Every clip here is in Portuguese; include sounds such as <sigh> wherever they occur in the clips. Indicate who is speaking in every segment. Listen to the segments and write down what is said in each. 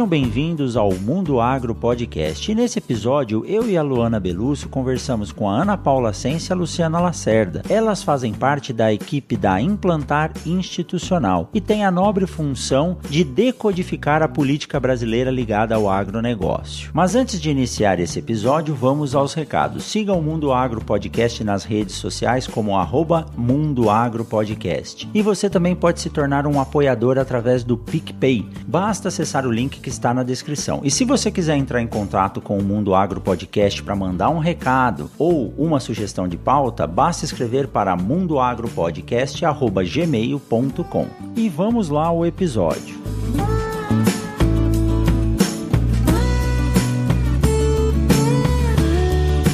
Speaker 1: Sejam bem-vindos ao Mundo Agro Podcast. E nesse episódio, eu e a Luana Belusso conversamos com a Ana Paula Sense e a Luciana Lacerda. Elas fazem parte da equipe da Implantar Institucional e têm a nobre função de decodificar a política brasileira ligada ao agronegócio. Mas antes de iniciar esse episódio, vamos aos recados. Siga o Mundo Agro Podcast nas redes sociais como arroba Mundo Agro Podcast. E você também pode se tornar um apoiador através do PicPay. Basta acessar o link que está na descrição. E se você quiser entrar em contato com o Mundo Agro Podcast para mandar um recado ou uma sugestão de pauta, basta escrever para mundoagropodcast@gmail.com. E vamos lá ao episódio.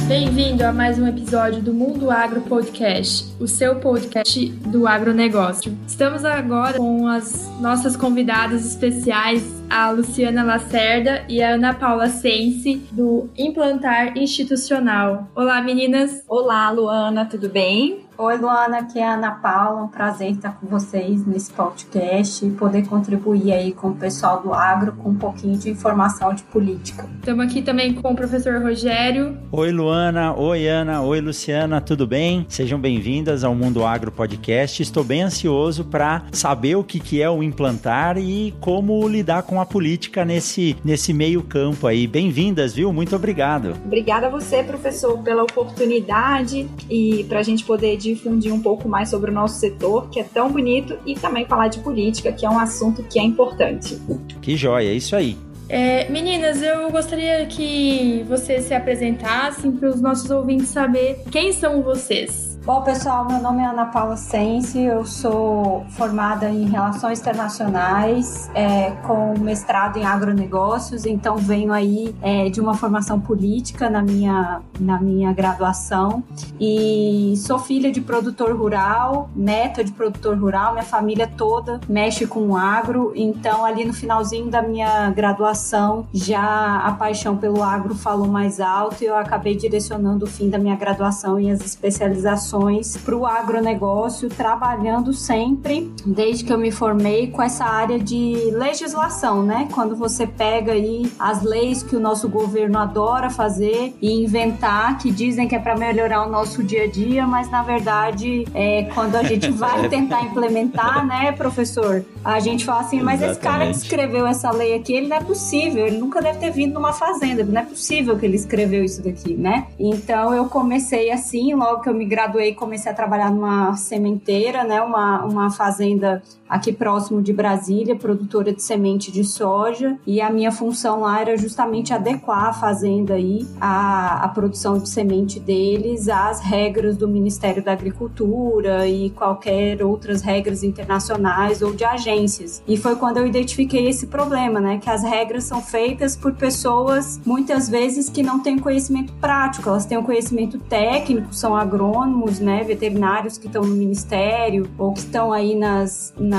Speaker 2: Bem-vindo a mais um episódio do Mundo Agro Podcast, o seu podcast do agronegócio. Estamos agora com as nossas convidadas especiais, a Luciana Lacerda e a Ana Paula Sense, do Implantar Institucional. Olá, meninas!
Speaker 3: Olá, Luana, tudo bem? Oi, Luana, aqui é a Ana Paula. Um prazer estar com vocês nesse podcast e poder contribuir aí com o pessoal do agro com um pouquinho de informação de política.
Speaker 2: Estamos aqui também com o professor Rogério.
Speaker 1: Oi, Luana. Oi, Ana. Oi, Luciana. Tudo bem? Sejam bem-vindas ao Mundo Agro Podcast. Estou bem ansioso para saber o que, que é o implantar e como lidar com a política nesse, nesse meio campo aí. Bem-vindas, viu? Muito obrigado.
Speaker 3: Obrigada a você, professor, pela oportunidade e para a gente poder difundir um pouco mais sobre o nosso setor, que é tão bonito, e também falar de política, que é um assunto que é importante.
Speaker 1: Que joia, é isso aí.
Speaker 2: É, meninas, eu gostaria que vocês se apresentassem para os nossos ouvintes saber quem são vocês.
Speaker 3: Bom, pessoal, meu nome é Ana Paula Sense, eu sou formada em Relações Internacionais, é, com mestrado em agronegócios, então venho aí é, de uma formação política na minha, na minha graduação. E sou filha de produtor rural, neta de produtor rural, minha família toda mexe com o agro, então ali no finalzinho da minha graduação já a paixão pelo agro falou mais alto e eu acabei direcionando o fim da minha graduação e as especializações para o agronegócio, trabalhando sempre, desde que eu me formei, com essa área de legislação, né? Quando você pega aí as leis que o nosso governo adora fazer e inventar, que dizem que é para melhorar o nosso dia a dia, mas na verdade, é, quando a gente <laughs> vai tentar implementar, <laughs> né, professor? A gente fala assim, mas Exatamente. esse cara que escreveu essa lei aqui, ele não é possível, ele nunca deve ter vindo numa fazenda, não é possível que ele escreveu isso daqui, né? Então eu comecei assim, logo que eu me graduei comecei a trabalhar numa sementeira, né, uma, uma fazenda aqui próximo de Brasília, produtora de semente de soja, e a minha função lá era justamente adequar a fazenda aí, a, produção de semente deles às regras do Ministério da Agricultura e qualquer outras regras internacionais ou de agências. E foi quando eu identifiquei esse problema, né, que as regras são feitas por pessoas muitas vezes que não têm conhecimento prático, elas têm um conhecimento técnico, são agrônomos, né, veterinários que estão no ministério ou que estão aí nas, nas,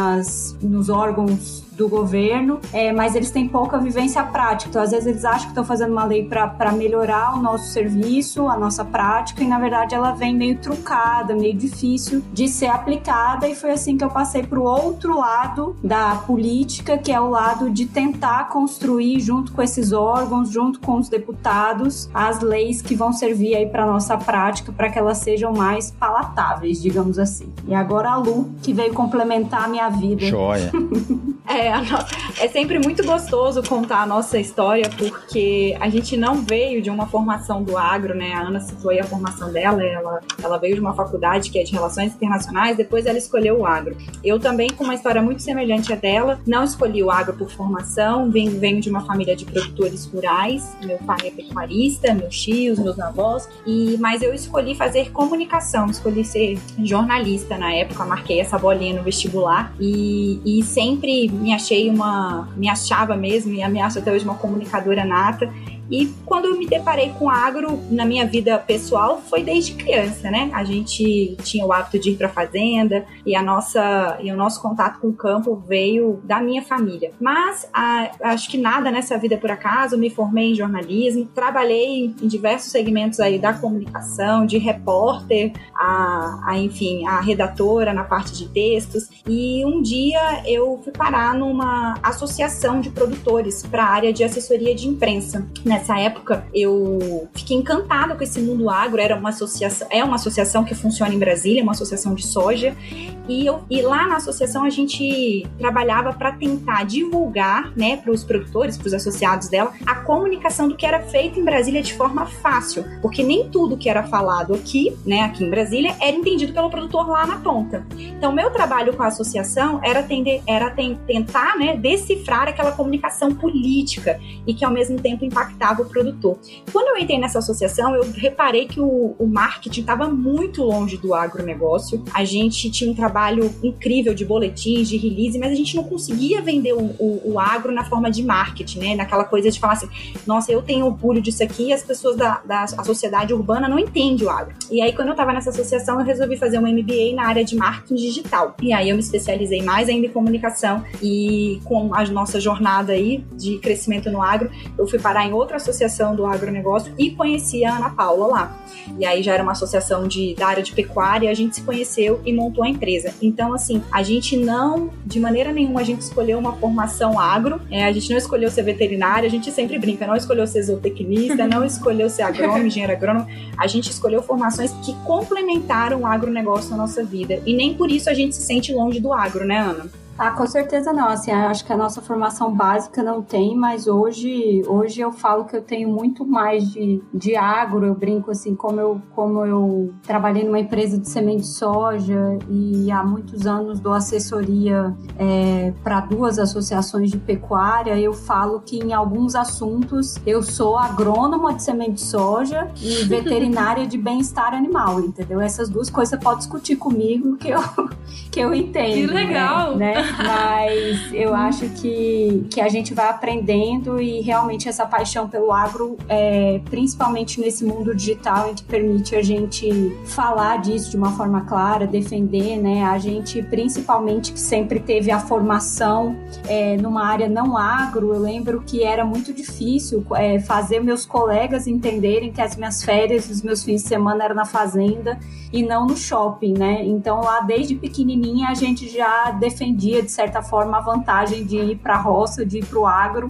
Speaker 3: nos órgãos do governo, é, mas eles têm pouca vivência prática. Então, às vezes, eles acham que estão fazendo uma lei para melhorar o nosso serviço, a nossa prática, e na verdade ela vem meio truncada, meio difícil de ser aplicada. E foi assim que eu passei para o outro lado da política, que é o lado de tentar construir, junto com esses órgãos, junto com os deputados, as leis que vão servir aí para nossa prática, para que elas sejam mais palatáveis, digamos assim. E agora a Lu, que veio complementar a minha vida.
Speaker 1: Joia. <laughs>
Speaker 4: É, no... é sempre muito gostoso contar a nossa história, porque a gente não veio de uma formação do agro, né? A Ana citou aí a formação dela, ela, ela veio de uma faculdade que é de Relações Internacionais, depois ela escolheu o agro. Eu também, com uma história muito semelhante à dela, não escolhi o agro por formação, venho, venho de uma família de produtores rurais, meu pai é pecuarista, meus tios, meus avós, e, mas eu escolhi fazer comunicação, escolhi ser jornalista na época, marquei essa bolinha no vestibular e, e sempre me achei uma, me achava mesmo e me acho até hoje uma comunicadora nata e quando eu me deparei com agro na minha vida pessoal foi desde criança, né? A gente tinha o hábito de ir para fazenda e a nossa e o nosso contato com o campo veio da minha família. Mas a, acho que nada nessa vida é por acaso. Me formei em jornalismo, trabalhei em diversos segmentos aí da comunicação, de repórter, a, a enfim, a redatora na parte de textos. E um dia eu fui parar numa associação de produtores para a área de assessoria de imprensa, né? Nessa época eu fiquei encantada com esse mundo agro. Era uma associação, é uma associação que funciona em Brasília, uma associação de soja. E, eu, e lá na associação a gente trabalhava para tentar divulgar, né, para os produtores, para os associados dela, a comunicação do que era feito em Brasília de forma fácil, porque nem tudo que era falado aqui, né, aqui em Brasília, era entendido pelo produtor lá na ponta. Então, meu trabalho com a associação era, tender, era tentar, né, decifrar aquela comunicação política e que ao mesmo tempo o produtor. Quando eu entrei nessa associação, eu reparei que o, o marketing estava muito longe do agronegócio. A gente tinha um trabalho incrível de boletins, de release, mas a gente não conseguia vender o, o, o agro na forma de marketing, né? Naquela coisa de falar assim, nossa, eu tenho orgulho disso aqui e as pessoas da, da sociedade urbana não entendem o agro. E aí, quando eu estava nessa associação, eu resolvi fazer um MBA na área de marketing digital. E aí eu me especializei mais ainda em comunicação e com a nossa jornada aí de crescimento no agro, eu fui parar em outra associação do agronegócio e conheci a Ana Paula lá. E aí já era uma associação de, da área de pecuária, a gente se conheceu e montou a empresa. Então, assim, a gente não, de maneira nenhuma, a gente escolheu uma formação agro, é, a gente não escolheu ser veterinária, a gente sempre brinca, não escolheu ser zootecnista, não escolheu ser agrônomo, engenheiro agrônomo, a gente escolheu formações que complementaram o agronegócio na nossa vida. E nem por isso a gente se sente longe do agro, né, Ana?
Speaker 3: Ah, com certeza não. Assim, acho que a nossa formação básica não tem, mas hoje, hoje eu falo que eu tenho muito mais de, de agro. Eu brinco assim, como eu, como eu trabalhei numa empresa de semente de soja e há muitos anos dou assessoria é, para duas associações de pecuária, eu falo que em alguns assuntos eu sou agrônoma de semente de soja e <laughs> veterinária de bem-estar animal, entendeu? Essas duas coisas você pode discutir comigo que eu, <laughs> que eu entendo. Que
Speaker 2: legal!
Speaker 3: Né? né? Mas eu acho que, que a gente vai aprendendo e realmente essa paixão pelo agro, é, principalmente nesse mundo digital em que permite a gente falar disso de uma forma clara, defender, né? A gente, principalmente, que sempre teve a formação é, numa área não agro, eu lembro que era muito difícil é, fazer meus colegas entenderem que as minhas férias, os meus fins de semana eram na fazenda e não no shopping, né? Então lá desde pequenininha a gente já defendia de certa forma, a vantagem de ir para a roça, de ir para o agro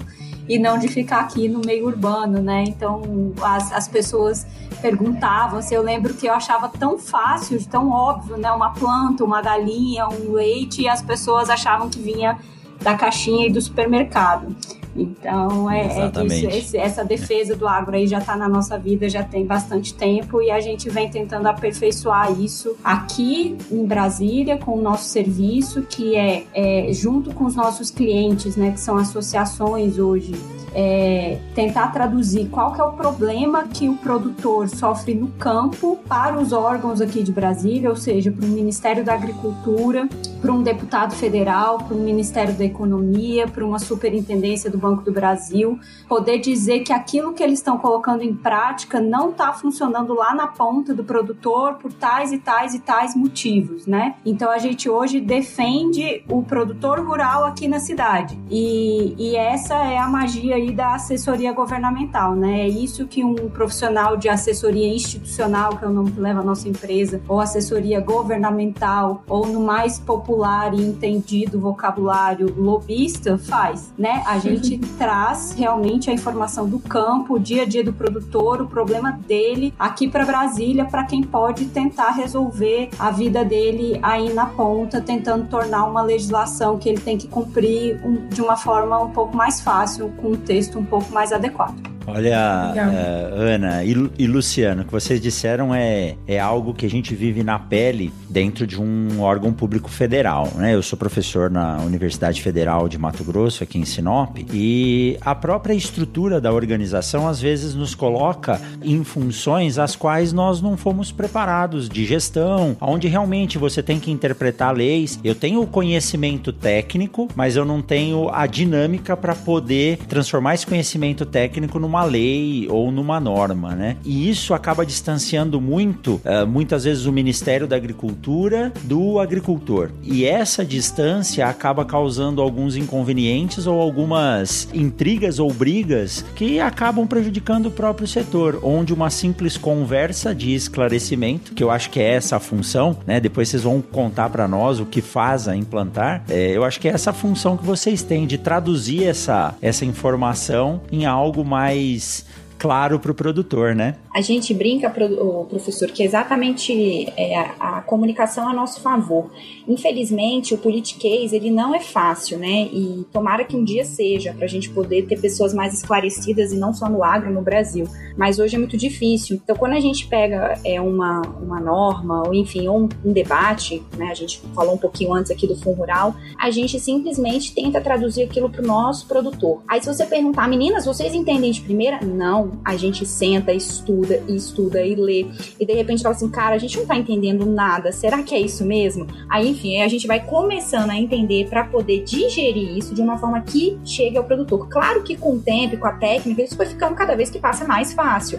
Speaker 3: e não de ficar aqui no meio urbano, né? Então, as, as pessoas perguntavam, assim, eu lembro que eu achava tão fácil, tão óbvio, né? Uma planta, uma galinha, um leite, e as pessoas achavam que vinha da caixinha e do supermercado. Então, é, é isso, essa defesa do agro aí já está na nossa vida já tem bastante tempo e a gente vem tentando aperfeiçoar isso aqui em Brasília com o nosso serviço, que é, é junto com os nossos clientes, né, que são associações hoje é, tentar traduzir qual que é o problema que o produtor sofre no campo para os órgãos aqui de Brasília, ou seja, para o Ministério da Agricultura, para um deputado federal, para o Ministério da Economia, para uma superintendência do Banco do Brasil, poder dizer que aquilo que eles estão colocando em prática não está funcionando lá na ponta do produtor por tais e tais e tais motivos, né? Então a gente hoje defende o produtor rural aqui na cidade e, e essa é a magia aí da assessoria governamental, né? É isso que um profissional de assessoria institucional, que é o nome que leva a nossa empresa, ou assessoria governamental, ou no mais popular e entendido vocabulário lobista, faz, né? A gente traz realmente a informação do campo, o dia a dia do produtor, o problema dele aqui para Brasília, para quem pode tentar resolver a vida dele aí na ponta, tentando tornar uma legislação que ele tem que cumprir de uma forma um pouco mais fácil, com um texto um pouco mais adequado.
Speaker 1: Olha, uh, Ana e, e, Luciano, o que vocês disseram é, é algo que a gente vive na pele dentro de um órgão público federal. Né? Eu sou professor na Universidade Federal de Mato Grosso, aqui em Sinop, e a própria estrutura da organização às vezes nos coloca em funções às quais nós não fomos preparados de gestão, onde realmente você tem que interpretar leis. Eu tenho o conhecimento técnico, mas eu não tenho a dinâmica para poder transformar esse conhecimento técnico numa numa lei ou numa norma, né? E isso acaba distanciando muito, uh, muitas vezes, o Ministério da Agricultura do agricultor. E essa distância acaba causando alguns inconvenientes ou algumas intrigas ou brigas que acabam prejudicando o próprio setor, onde uma simples conversa de esclarecimento, que eu acho que é essa a função, né? Depois vocês vão contar para nós o que faz a implantar. É, eu acho que é essa a função que vocês têm de traduzir essa, essa informação em algo mais mais claro para o produtor, né?
Speaker 4: A gente brinca, professor, que exatamente é, a, a comunicação a nosso favor. Infelizmente, o politiquês ele não é fácil, né? E tomara que um dia seja para a gente poder ter pessoas mais esclarecidas e não só no agro no Brasil. Mas hoje é muito difícil. Então, quando a gente pega é, uma, uma norma ou enfim um, um debate, né? A gente falou um pouquinho antes aqui do Fundo Rural, a gente simplesmente tenta traduzir aquilo para o nosso produtor. Aí, se você perguntar, meninas, vocês entendem de primeira? Não a gente senta, estuda e estuda e lê. E de repente fala assim, cara, a gente não tá entendendo nada. Será que é isso mesmo? Aí, enfim, a gente vai começando a entender para poder digerir isso de uma forma que chegue ao produtor. Claro que com o tempo, com a técnica, isso vai ficando cada vez que passa mais fácil.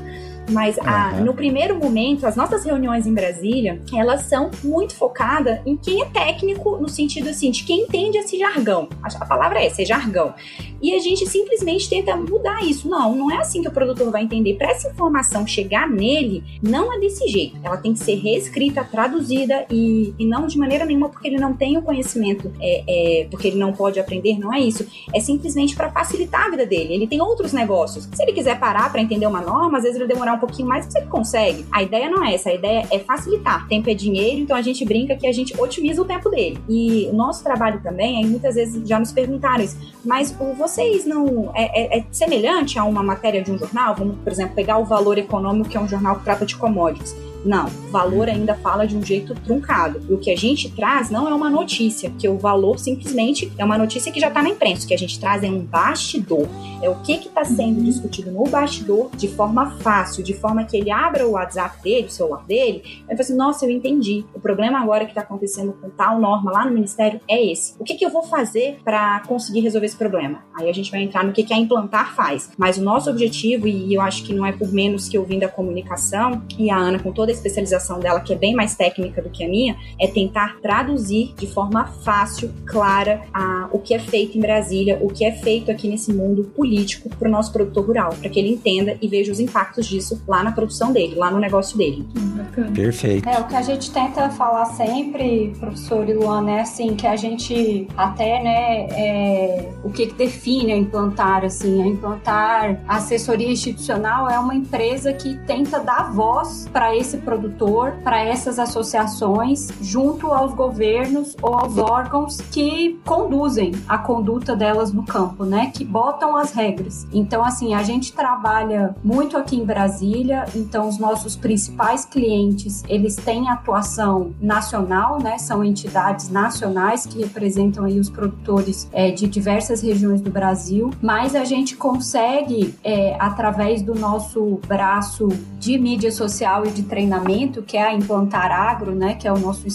Speaker 4: Mas a, no primeiro momento, as nossas reuniões em Brasília, elas são muito focadas em quem é técnico, no sentido assim, de quem entende esse jargão. A, a palavra é essa, é jargão. E a gente simplesmente tenta mudar isso. Não, não é assim que o produtor vai entender. Para essa informação chegar nele, não é desse jeito. Ela tem que ser reescrita, traduzida e, e não de maneira nenhuma porque ele não tem o conhecimento, é, é, porque ele não pode aprender, não é isso. É simplesmente para facilitar a vida dele. Ele tem outros negócios. Se ele quiser parar para entender uma norma, às vezes ele demorar um pouquinho mais, você consegue. A ideia não é essa, a ideia é facilitar. Tempo é dinheiro, então a gente brinca que a gente otimiza o tempo dele. E o nosso trabalho também, aí muitas vezes já nos perguntaram isso, mas vocês não. É, é, é semelhante a uma matéria de um jornal? Vamos, por exemplo, pegar o Valor Econômico, que é um jornal que trata de commodities não, valor ainda fala de um jeito truncado. E o que a gente traz não é uma notícia, porque o valor simplesmente é uma notícia que já está na imprensa. O que a gente traz é um bastidor. É o que está sendo discutido no bastidor de forma fácil, de forma que ele abra o WhatsApp dele, o celular dele, e fala assim: nossa, eu entendi. O problema agora que está acontecendo com tal norma lá no Ministério é esse. O que, que eu vou fazer para conseguir resolver esse problema? Aí a gente vai entrar no que, que a implantar faz. Mas o nosso objetivo, e eu acho que não é por menos que eu vim da comunicação, e a Ana com toda toda a especialização dela, que é bem mais técnica do que a minha, é tentar traduzir de forma fácil, clara, a, o que é feito em Brasília, o que é feito aqui nesse mundo político para o nosso produtor rural, para que ele entenda e veja os impactos disso lá na produção dele, lá no negócio dele.
Speaker 1: Perfeito.
Speaker 3: É, o que a gente tenta falar sempre, professor e Luana, é assim, que a gente até, né, é, o que, que define a implantar, assim, a implantar a assessoria institucional é uma empresa que tenta dar voz para esse produtor, para essas associações, junto aos governos ou aos órgãos que conduzem a conduta delas no campo, né? Que botam as regras. Então, assim, a gente trabalha muito aqui em Brasília, então os nossos principais clientes, eles têm atuação nacional, né? São entidades nacionais que representam aí os produtores é, de diversas regiões do Brasil, mas a gente consegue, é, através do nosso braço de mídia social e de treinamento, que é a Implantar Agro, né, que é o nosso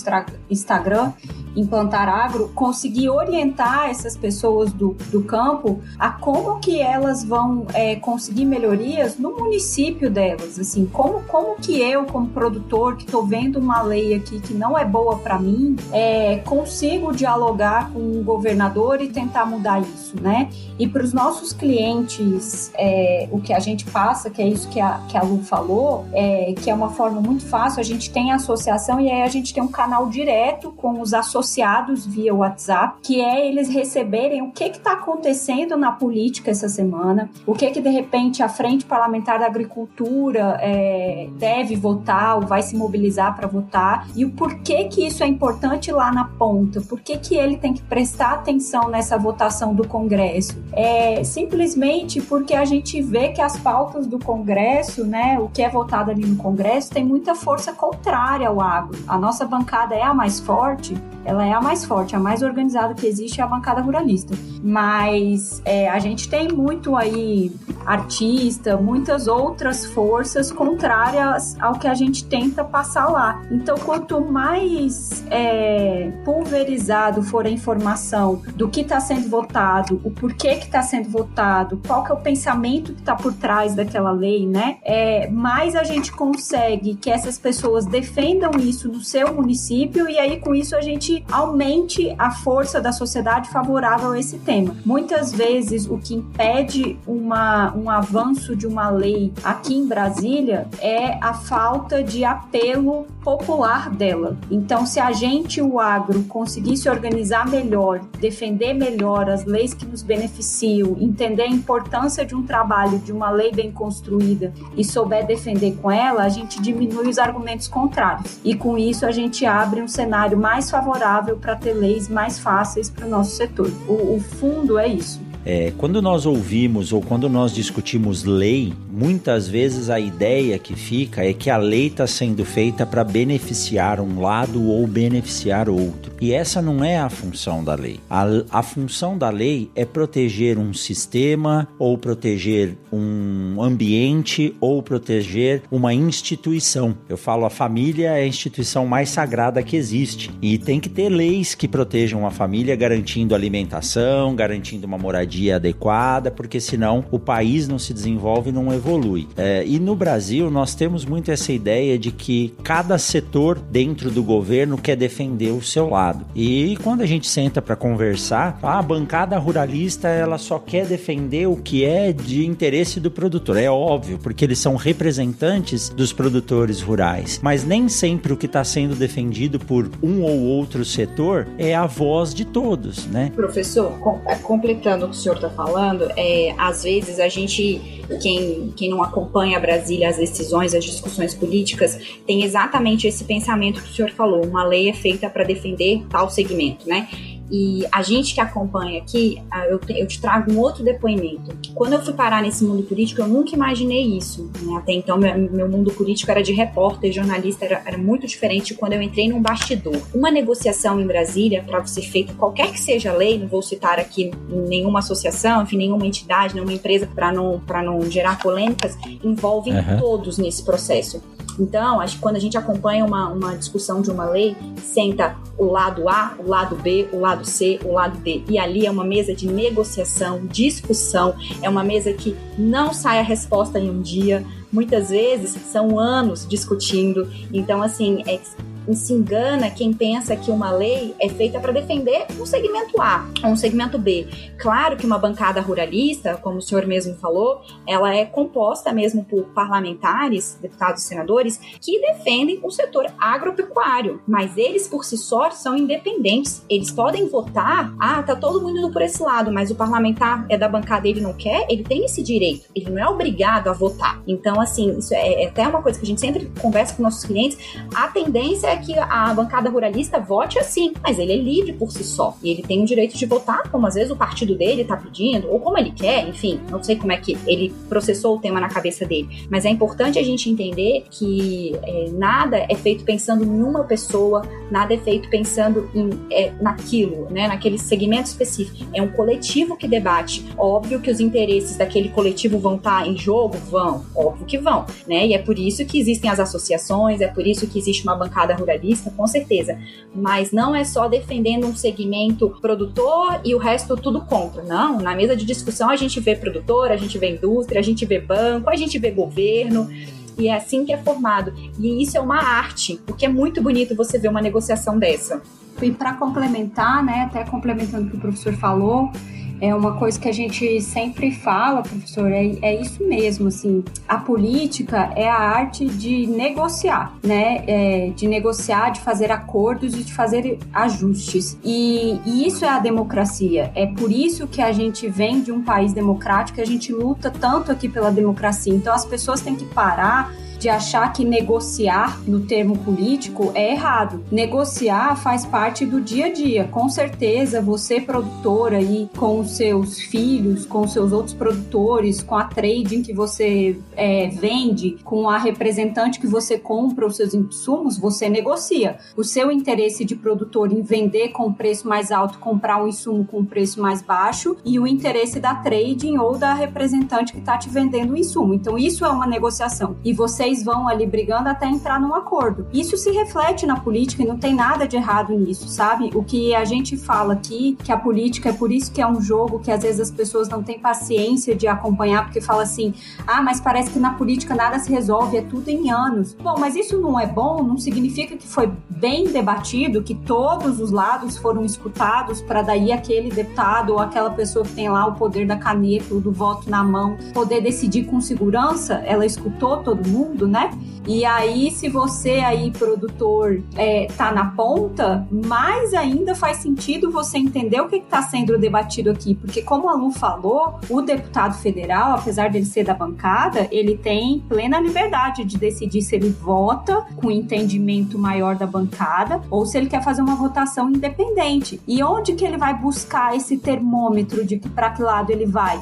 Speaker 3: Instagram, implantar agro, conseguir orientar essas pessoas do, do campo a como que elas vão é, conseguir melhorias no município delas, assim, como, como que eu, como produtor, que estou vendo uma lei aqui que não é boa para mim, é, consigo dialogar com o governador e tentar mudar isso, né? E para os nossos clientes, é, o que a gente passa, que é isso que a, que a Lu falou, é, que é uma forma muito fácil, a gente tem a associação e aí a gente tem um canal direto com os associados via WhatsApp, que é eles receberem o que está acontecendo na política essa semana, o que que de repente a Frente Parlamentar da Agricultura é, deve votar ou vai se mobilizar para votar e o porquê que isso é importante lá na ponta, por que que ele tem que prestar atenção nessa votação do Congresso. É simplesmente porque a gente vê que as pautas do Congresso, né, o que é votado ali no Congresso, tem muita força contrária ao agro. A nossa bancada é a mais forte, ela é a mais forte, a mais organizada que existe é a bancada ruralista. Mas é, a gente tem muito aí artista, muitas outras forças contrárias ao que a gente tenta passar lá. Então, quanto mais é, pulverizado for a informação do que está sendo votado, o porquê que está sendo votado, qual que é o pensamento que está por trás daquela lei, né? É, mais a gente consegue que essas pessoas defendam isso no seu município e aí com isso a gente aumente a força da sociedade favorável a esse tema. Muitas vezes o que impede uma, um avanço de uma lei aqui em Brasília é a falta de apelo popular dela. Então, se a gente, o agro, conseguir se organizar melhor, defender melhor as leis que nos beneficiam, entender a importância de um trabalho, de uma lei bem construída e souber defender com ela, a gente diminui os argumentos contrários. E com isso a gente abre um cenário mais favorável para ter leis mais fáceis para o nosso setor. O, o fundo é isso.
Speaker 1: É, quando nós ouvimos ou quando nós discutimos lei, muitas vezes a ideia que fica é que a lei está sendo feita para beneficiar um lado ou beneficiar outro. E essa não é a função da lei. A, a função da lei é proteger um sistema ou proteger um ambiente ou proteger uma instituição. Eu falo, a família é a instituição mais sagrada que existe e tem que ter leis que protejam a família, garantindo alimentação, garantindo uma moradia moradia adequada, porque senão o país não se desenvolve e não evolui. É, e no Brasil nós temos muito essa ideia de que cada setor dentro do governo quer defender o seu lado. E quando a gente senta para conversar, a bancada ruralista ela só quer defender o que é de interesse do produtor. É óbvio, porque eles são representantes dos produtores rurais. Mas nem sempre o que está sendo defendido por um ou outro setor é a voz de todos, né?
Speaker 4: Professor, é, completando senhor está falando, é, às vezes a gente, quem, quem não acompanha Brasília, as decisões, as discussões políticas, tem exatamente esse pensamento que o senhor falou. Uma lei é feita para defender tal segmento, né? E a gente que acompanha aqui, eu te, eu te, trago um outro depoimento. Quando eu fui parar nesse mundo político, eu nunca imaginei isso. Né? Até então, meu, meu, mundo político era de repórter, jornalista, era, era, muito diferente de quando eu entrei num bastidor. Uma negociação em Brasília, para ser feita, qualquer que seja a lei, não vou citar aqui nenhuma associação, enfim, nenhuma entidade, nenhuma empresa, para não, não gerar polêmicas, envolve uhum. todos nesse processo. Então, acho que quando a gente acompanha uma, uma discussão de uma lei, senta o lado A, o lado B, o lado C, o lado D. E ali é uma mesa de negociação, discussão, é uma mesa que não sai a resposta em um dia. Muitas vezes são anos discutindo. Então, assim, é engana quem pensa que uma lei é feita para defender um segmento A ou um segmento B. Claro que uma bancada ruralista, como o senhor mesmo falou, ela é composta mesmo por parlamentares, deputados e senadores, que defendem o setor agropecuário, mas eles por si só são independentes. Eles podem votar, ah, tá todo mundo indo por esse lado, mas o parlamentar é da bancada ele não quer, ele tem esse direito, ele não é obrigado a votar. Então, assim, isso é, é até uma coisa que a gente sempre conversa com nossos clientes, a tendência que a bancada ruralista vote assim, mas ele é livre por si só. E ele tem o direito de votar como às vezes o partido dele está pedindo, ou como ele quer, enfim, não sei como é que ele processou o tema na cabeça dele. Mas é importante a gente entender que é, nada é feito pensando em uma pessoa, nada é feito pensando em, é, naquilo, né, naquele segmento específico. É um coletivo que debate. Óbvio que os interesses daquele coletivo vão estar tá em jogo? Vão, óbvio que vão, né? E é por isso que existem as associações, é por isso que existe uma bancada ruralista, com certeza. Mas não é só defendendo um segmento produtor e o resto tudo contra. Não, na mesa de discussão a gente vê produtor, a gente vê indústria, a gente vê banco, a gente vê governo. E é assim que é formado. E isso é uma arte, porque é muito bonito você ver uma negociação dessa.
Speaker 3: E para complementar, né, até complementando o que o professor falou, é uma coisa que a gente sempre fala, professor, é, é isso mesmo, assim, a política é a arte de negociar, né, é, de negociar, de fazer acordos e de fazer ajustes, e, e isso é a democracia, é por isso que a gente vem de um país democrático, a gente luta tanto aqui pela democracia, então as pessoas têm que parar de achar que negociar no termo político é errado. Negociar faz parte do dia a dia. Com certeza, você produtora aí com seus filhos, com seus outros produtores, com a trading que você é, vende, com a representante que você compra os seus insumos, você negocia. O seu interesse de produtor em vender com preço mais alto, comprar um insumo com preço mais baixo e o interesse da trading ou da representante que está te vendendo o insumo. Então, isso é uma negociação. E vocês vocês vão ali brigando até entrar num acordo. Isso se reflete na política e não tem nada de errado nisso, sabe? O que a gente fala aqui, que a política é por isso que é um jogo que às vezes as pessoas não têm paciência de acompanhar, porque fala assim: ah, mas parece que na política nada se resolve, é tudo em anos. Bom, mas isso não é bom, não significa que foi bem debatido, que todos os lados foram escutados para daí aquele deputado ou aquela pessoa que tem lá o poder da caneta ou do voto na mão poder decidir com segurança. Ela escutou todo mundo né? E aí, se você aí, produtor, é, tá na ponta, mais ainda faz sentido você entender o que está sendo debatido aqui. Porque, como a Lu falou, o deputado federal, apesar dele ser da bancada, ele tem plena liberdade de decidir se ele vota com entendimento maior da bancada ou se ele quer fazer uma votação independente. E onde que ele vai buscar esse termômetro de que para que lado ele vai?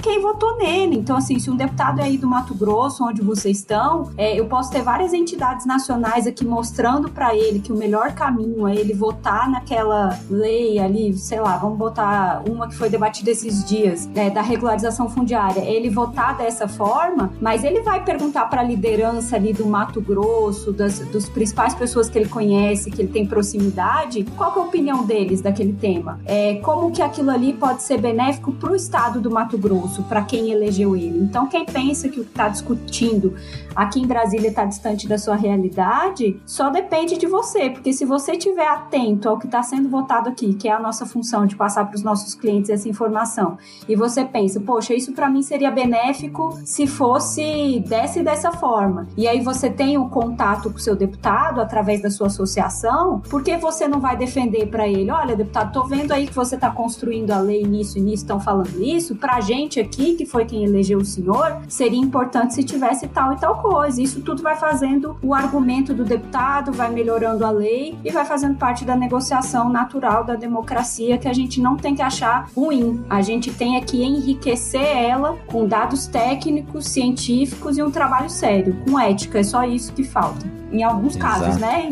Speaker 3: Quem votou nele. Então, assim, se um deputado é aí do Mato Grosso, onde vocês estão, é, eu posso ter várias entidades nacionais aqui mostrando para ele que o melhor caminho é ele votar naquela lei ali, sei lá, vamos botar uma que foi debatida esses dias, né, da regularização fundiária, ele votar dessa forma, mas ele vai perguntar para a liderança ali do Mato Grosso, das dos principais pessoas que ele conhece, que ele tem proximidade, qual é a opinião deles daquele tema? É, como que aquilo ali pode ser benéfico para o estado do Mato Grosso, para quem elegeu ele? Então, quem pensa que o que está discutindo aqui em Brasília está distante da sua realidade, só depende de você, porque se você estiver atento ao que está sendo votado aqui, que é a nossa função de passar para os nossos clientes essa informação, e você pensa, poxa, isso para mim seria benéfico se fosse dessa e dessa forma, e aí você tem o um contato com o seu deputado através da sua associação, por que você não vai defender para ele, olha, deputado, tô vendo aí que você está construindo a lei nisso e nisso, estão falando isso, para a gente aqui, que foi quem elegeu o senhor, seria importante se tivesse tal e tal coisa. Isso tudo vai fazendo o argumento do deputado, vai melhorando a lei e vai fazendo parte da negociação natural da democracia que a gente não tem que achar ruim. A gente tem é que enriquecer ela com dados técnicos, científicos e um trabalho sério, com ética. É só isso que falta. Em alguns Exato. casos, né?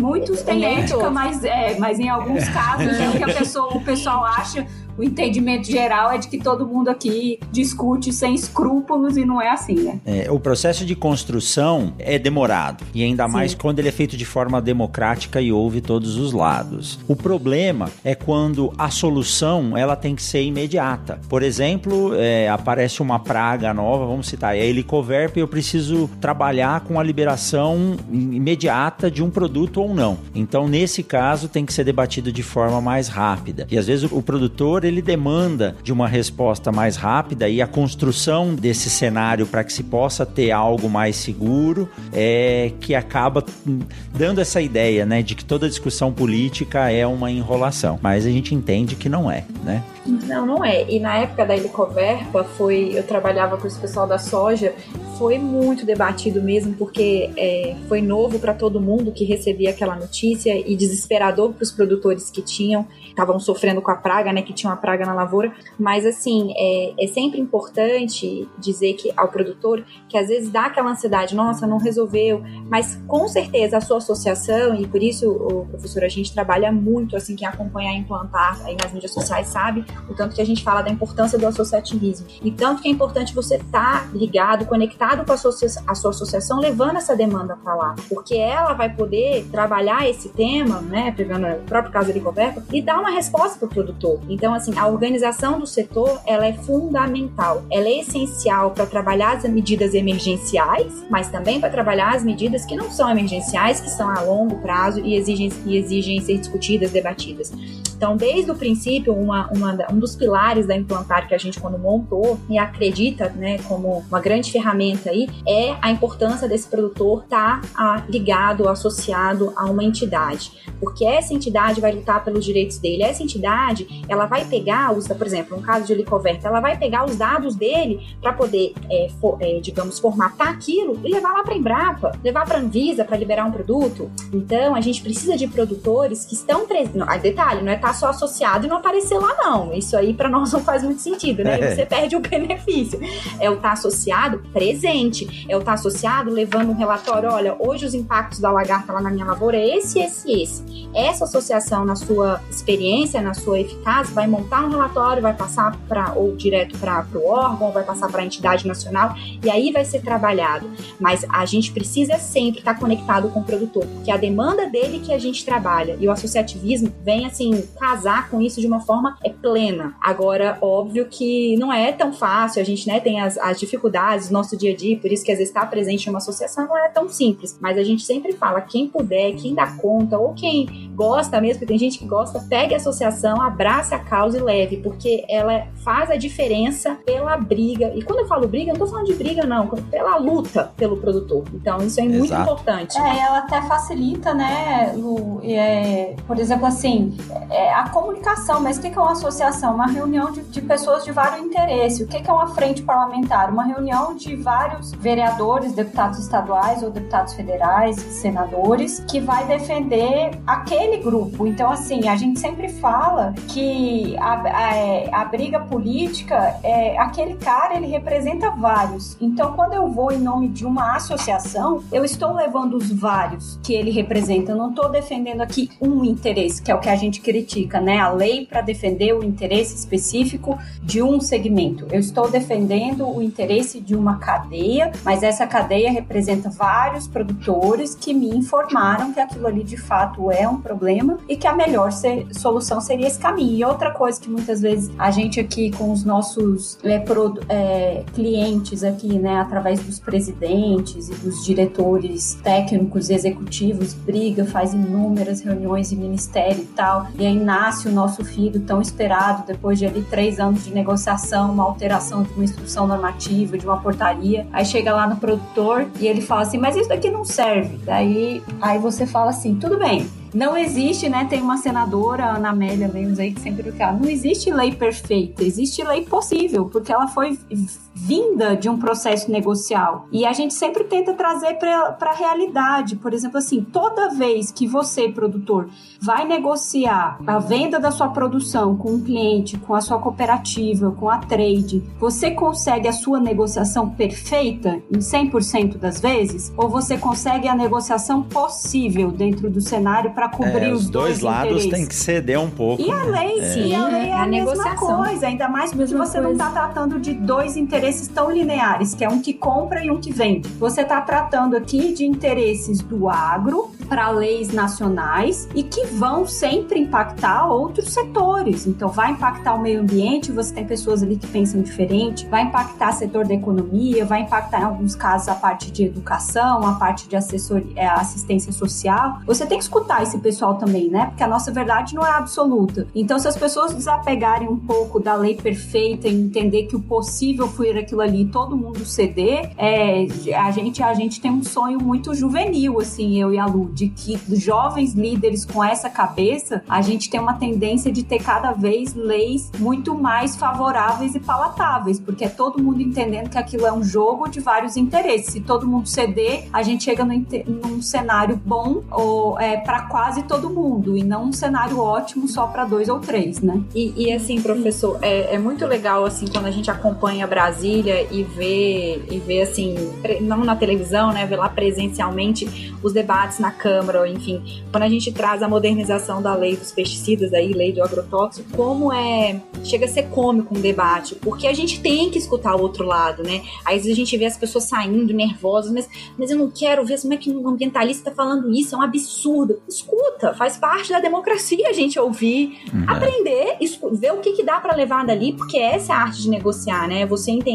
Speaker 3: Muitos têm ética, mas, é, mas em alguns casos é que a pessoa, o pessoal acha o entendimento geral é de que todo mundo aqui discute sem escrúpulos e não é assim, né?
Speaker 1: É, o processo de construção é demorado e ainda Sim. mais quando ele é feito de forma democrática e ouve todos os lados. O problema é quando a solução ela tem que ser imediata. Por exemplo, é, aparece uma praga nova, vamos citar, é a helicoverpa e eu preciso trabalhar com a liberação imediata de um produto ou não. Então, nesse caso, tem que ser debatido de forma mais rápida. E às vezes o produtor ele demanda de uma resposta mais rápida e a construção desse cenário para que se possa ter algo mais seguro é que acaba dando essa ideia, né, de que toda discussão política é uma enrolação. Mas a gente entende que não é, né?
Speaker 4: Não, não é. E na época da Helicoverpa, foi, eu trabalhava com esse pessoal da soja, foi muito debatido mesmo, porque é, foi novo para todo mundo que recebia aquela notícia e desesperador para os produtores que tinham, estavam sofrendo com a praga, né? Que tinha uma praga na lavoura. Mas assim, é, é sempre importante dizer que ao produtor que às vezes dá aquela ansiedade, nossa, não resolveu, mas com certeza a sua associação, e por isso, o professor, a gente trabalha muito, assim, quem acompanha implantar aí nas mídias sociais sabe o tanto que a gente fala da importância do associativismo. E tanto que é importante você estar tá ligado, conectado com a a sua associação, levando essa demanda para lá. Porque ela vai poder trabalhar esse tema, né, pegando o próprio caso de Roberto, e dar uma resposta para o produtor. Então, assim, a organização do setor, ela é fundamental. Ela é essencial para trabalhar as medidas emergenciais, mas também para trabalhar as medidas que não são emergenciais, que são a longo prazo e exigem, e exigem ser discutidas, debatidas. Então, desde o princípio, uma, uma, um dos pilares da Implantar que a gente, quando montou e acredita né, como uma grande ferramenta aí, é a importância desse produtor estar tá, ligado, associado a uma entidade. Porque essa entidade vai lutar pelos direitos dele. Essa entidade, ela vai pegar, os, por exemplo, no caso de Licoverta, ela vai pegar os dados dele para poder, é, for, é, digamos, formatar aquilo e levar lá para Embrapa, levar para Anvisa para liberar um produto. Então, a gente precisa de produtores que estão presentes. Detalhe, não é estar tá só associado e não aparecer lá, não. Isso aí para nós <laughs> não faz muito sentido, né? É. Você perde o benefício. É o estar tá associado presente. É o estar tá associado levando um relatório: olha, hoje os impactos da lagarta lá na minha lavoura é esse, esse, esse. Essa associação, na sua experiência, na sua eficácia, vai montar um relatório, vai passar para ou direto para o órgão, vai passar para a entidade nacional e aí vai ser trabalhado. Mas a gente precisa sempre estar tá conectado com o produtor, porque a demanda dele que a gente trabalha e o associativismo vem assim casar com isso de uma forma é plena. Agora, óbvio que não é tão fácil, a gente né, tem as, as dificuldades do nosso dia a dia, por isso que às vezes estar presente em uma associação não é tão simples. Mas a gente sempre fala, quem puder, quem dá conta, ou quem gosta mesmo, porque tem gente que gosta, pegue a associação, abrace a causa e leve, porque ela faz a diferença pela briga. E quando eu falo briga, eu não tô falando de briga, não, pela luta pelo produtor. Então, isso é muito Exato. importante.
Speaker 3: É, ela até facilita, né, Lu, é, por exemplo, assim, é, a comunicação, mas o que é uma associação? Uma reunião de, de pessoas de vários interesses. O que é uma frente parlamentar? Uma reunião de vários vereadores, deputados estaduais ou deputados federais, senadores, que vai defender aquele grupo. Então, assim, a gente sempre fala que a, a, é, a briga política, é, aquele cara, ele representa vários. Então, quando eu vou em nome de uma associação, eu estou levando os vários que ele representa. Eu não estou defendendo aqui um interesse, que é o que a gente critica, né? A lei para defender o interesse específico de um segmento. Eu estou defendendo o interesse de uma cadeia, mas essa cadeia representa vários produtores que me informaram que aquilo ali de fato é um problema e que a melhor ser, solução seria esse caminho. E outra coisa que muitas vezes a gente aqui com os nossos é, pro, é, clientes aqui, né, através dos presidentes e dos diretores técnicos e executivos, briga, faz inúmeras reuniões em ministério e tal, e aí nasce o nosso filho tão esperado depois de ali três anos de negociação, uma alteração de uma instrução normativa, de uma portaria, aí chega lá no produtor e ele fala assim, mas isso daqui não serve. Daí aí você fala assim, tudo bem, não existe, né? Tem uma senadora, Ana Amélia Lemos aí, que sempre fala, não existe lei perfeita, existe lei possível, porque ela foi vinda de um processo negocial. E a gente sempre tenta trazer para a realidade. Por exemplo, assim, toda vez que você, produtor, vai negociar a venda da sua produção com um cliente, com a sua cooperativa, com a trade, você consegue a sua negociação perfeita em 100% das vezes? Ou você consegue a negociação possível dentro do cenário para cobrir é, os,
Speaker 1: os dois,
Speaker 3: dois
Speaker 1: lados tem que ceder um pouco.
Speaker 3: E a lei, é. sim, a lei é a, a mesma coisa, ainda mais porque você coisa. não está tratando de dois interesses interesses tão lineares, que é um que compra e um que vende. Você está tratando aqui de interesses do agro para leis nacionais e que vão sempre impactar outros setores. Então, vai impactar o meio ambiente, você tem pessoas ali que pensam diferente, vai impactar o setor da economia, vai impactar, em alguns casos, a parte de educação, a parte de assessoria, é, assistência social. Você tem que escutar esse pessoal também, né? Porque a nossa verdade não é absoluta. Então, se as pessoas desapegarem um pouco da lei perfeita e entender que o possível foi aquilo ali todo mundo ceder, é, a, gente, a gente tem um sonho muito juvenil, assim, eu e a Lu, de que jovens líderes com essa cabeça, a gente tem uma tendência de ter cada vez leis muito mais favoráveis e palatáveis, porque é todo mundo entendendo que aquilo é um jogo de vários interesses. Se todo mundo ceder, a gente chega no, num cenário bom ou é, para quase todo mundo e não um cenário ótimo só para dois ou três, né?
Speaker 4: E, e assim, professor, é, é, muito legal assim quando a gente acompanha Brasília e vê e vê assim, não na televisão, né, vê lá presencialmente os debates na Câmara, enfim, quando a gente traz a modernização da lei dos pesticidas aí, lei do agrotóxico, como é chega a ser cômico um debate, porque a gente tem que escutar o outro lado, né? Aí a gente vê as pessoas saindo nervosas, mas, mas eu não quero ver como é que um ambientalista tá falando isso, é um absurdo. Escuta, faz parte da democracia a gente ouvir, uhum. aprender, ver o que, que dá para levar dali, porque essa é a arte de negociar, né? Você entender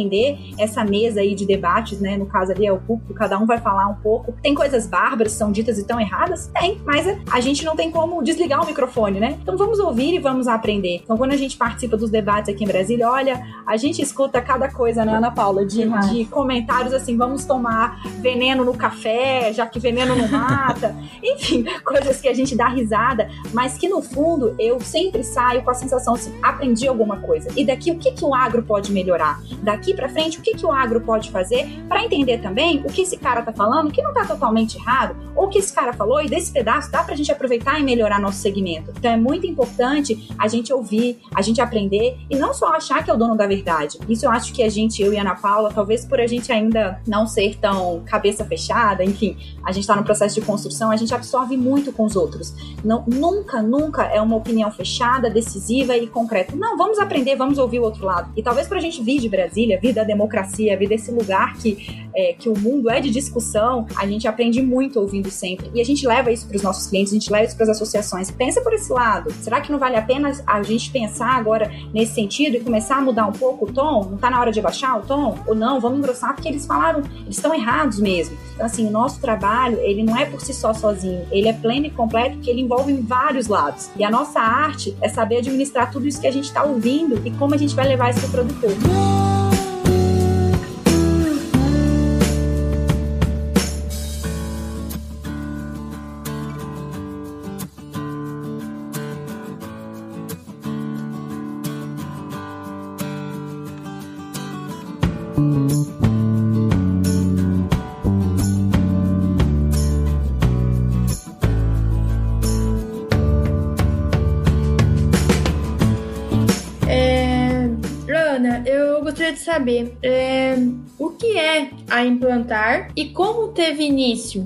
Speaker 4: essa mesa aí de debates, né? No caso ali é o público, cada um vai falar um pouco. Tem coisas bárbaras são ditas e tão erradas? Tem, mas a gente não tem como desligar o microfone, né? Então vamos ouvir e vamos aprender. Então quando a gente participa dos debates aqui em Brasília, olha, a gente escuta cada coisa, né, Ana Paula? De, de comentários assim, vamos tomar veneno no café, já que veneno não mata. <laughs> Enfim, coisas que a gente dá risada, mas que no fundo eu sempre saio com a sensação assim, aprendi alguma coisa. E daqui o que, que o agro pode melhorar? Daqui para frente, o que, que o agro pode fazer para entender também o que esse cara tá falando, que não tá totalmente errado, ou o que esse cara falou, e desse pedaço dá pra gente aproveitar e melhorar nosso segmento. Então é muito importante a gente ouvir, a gente aprender e não só achar que é o dono da verdade. Isso eu acho que a gente, eu e a Ana Paula, talvez por a gente ainda não ser tão cabeça fechada, enfim, a gente tá no processo de construção, a gente absorve muito com os outros. Não, nunca, nunca é uma opinião fechada, decisiva e concreta. Não, vamos aprender, vamos ouvir o outro lado. E talvez pra gente vir de Brasília, vir da democracia, vir desse lugar que, é, que o mundo é de discussão, a gente aprende muito ouvindo sempre. E a gente leva isso para os nossos clientes, a gente leva isso para as associações. Pensa por esse lado. Será que não vale a pena a gente pensar agora nesse sentido e começar a mudar um pouco o tom? Não está na hora de abaixar o tom? Ou não, vamos engrossar porque eles falaram, eles estão errados mesmo. Então, assim, o nosso trabalho, ele não é por si só sozinho, ele é pleno e completo porque ele envolve vários lados. E a nossa arte é saber administrar tudo isso que a gente está ouvindo e como a gente vai levar isso para o produtor.
Speaker 2: Saber é, o que é a implantar e como teve início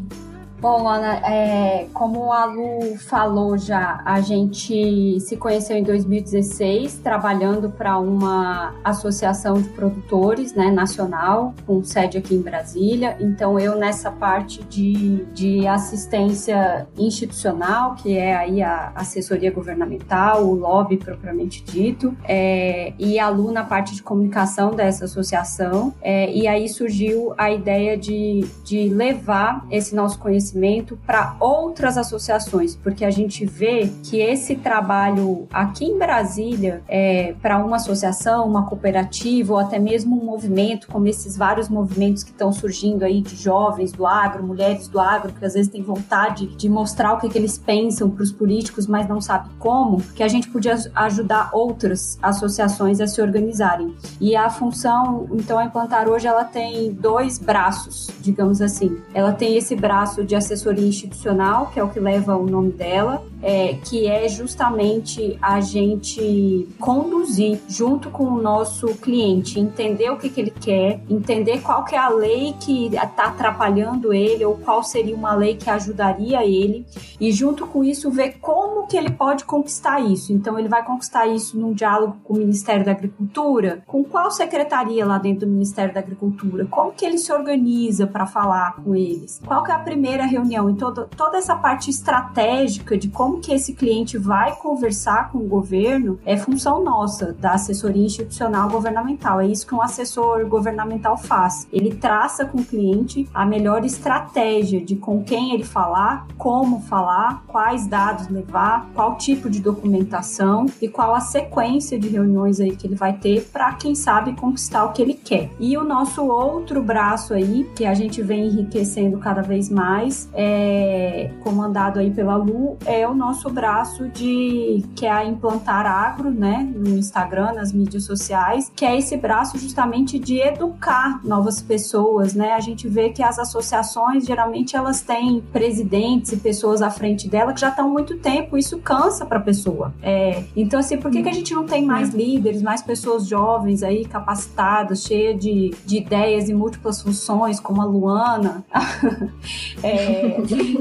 Speaker 3: Bom, Ana, é, como a Lu falou já, a gente se conheceu em 2016, trabalhando para uma associação de produtores né, nacional, com sede aqui em Brasília. Então, eu nessa parte de, de assistência institucional, que é aí a assessoria governamental, o lobby propriamente dito, é, e a Lu na parte de comunicação dessa associação. É, e aí surgiu a ideia de, de levar esse nosso conhecimento conhecimento para outras associações, porque a gente vê que esse trabalho aqui em Brasília, é, para uma associação, uma cooperativa ou até mesmo um movimento, como esses vários movimentos que estão surgindo aí de jovens do agro, mulheres do agro, que às vezes têm vontade de mostrar o que, que eles pensam para os políticos, mas não sabe como, que a gente podia ajudar outras associações a se organizarem. E a função, então, a Implantar hoje, ela tem dois braços, digamos assim. Ela tem esse braço de assessoria institucional, que é o que leva o nome dela, é, que é justamente a gente conduzir junto com o nosso cliente, entender o que, que ele quer, entender qual que é a lei que está atrapalhando ele ou qual seria uma lei que ajudaria ele e junto com isso ver como que ele pode conquistar isso. Então ele vai conquistar isso num diálogo com o Ministério da Agricultura, com qual secretaria lá dentro do Ministério da Agricultura, como que ele se organiza para falar com eles, qual que é a primeira reunião e toda, toda essa parte estratégica de como que esse cliente vai conversar com o governo é função nossa, da assessoria institucional governamental. É isso que um assessor governamental faz. Ele traça com o cliente a melhor estratégia de com quem ele falar, como falar, quais dados levar, qual tipo de documentação e qual a sequência de reuniões aí que ele vai ter para quem sabe conquistar o que ele quer. E o nosso outro braço aí, que a gente vem enriquecendo cada vez mais, É, comandado aí pela Lu, é o nosso braço de que é a Implantar Agro, né, no Instagram, nas mídias sociais, que é esse braço justamente de educar novas pessoas, né? A gente vê que as associações geralmente elas têm presidentes e pessoas à frente dela que já estão há muito tempo, isso cansa para a pessoa. É, então assim, por que, que a gente não tem mais líderes, mais pessoas jovens aí capacitadas, cheias de, de ideias e múltiplas funções, como a Luana, <laughs> é,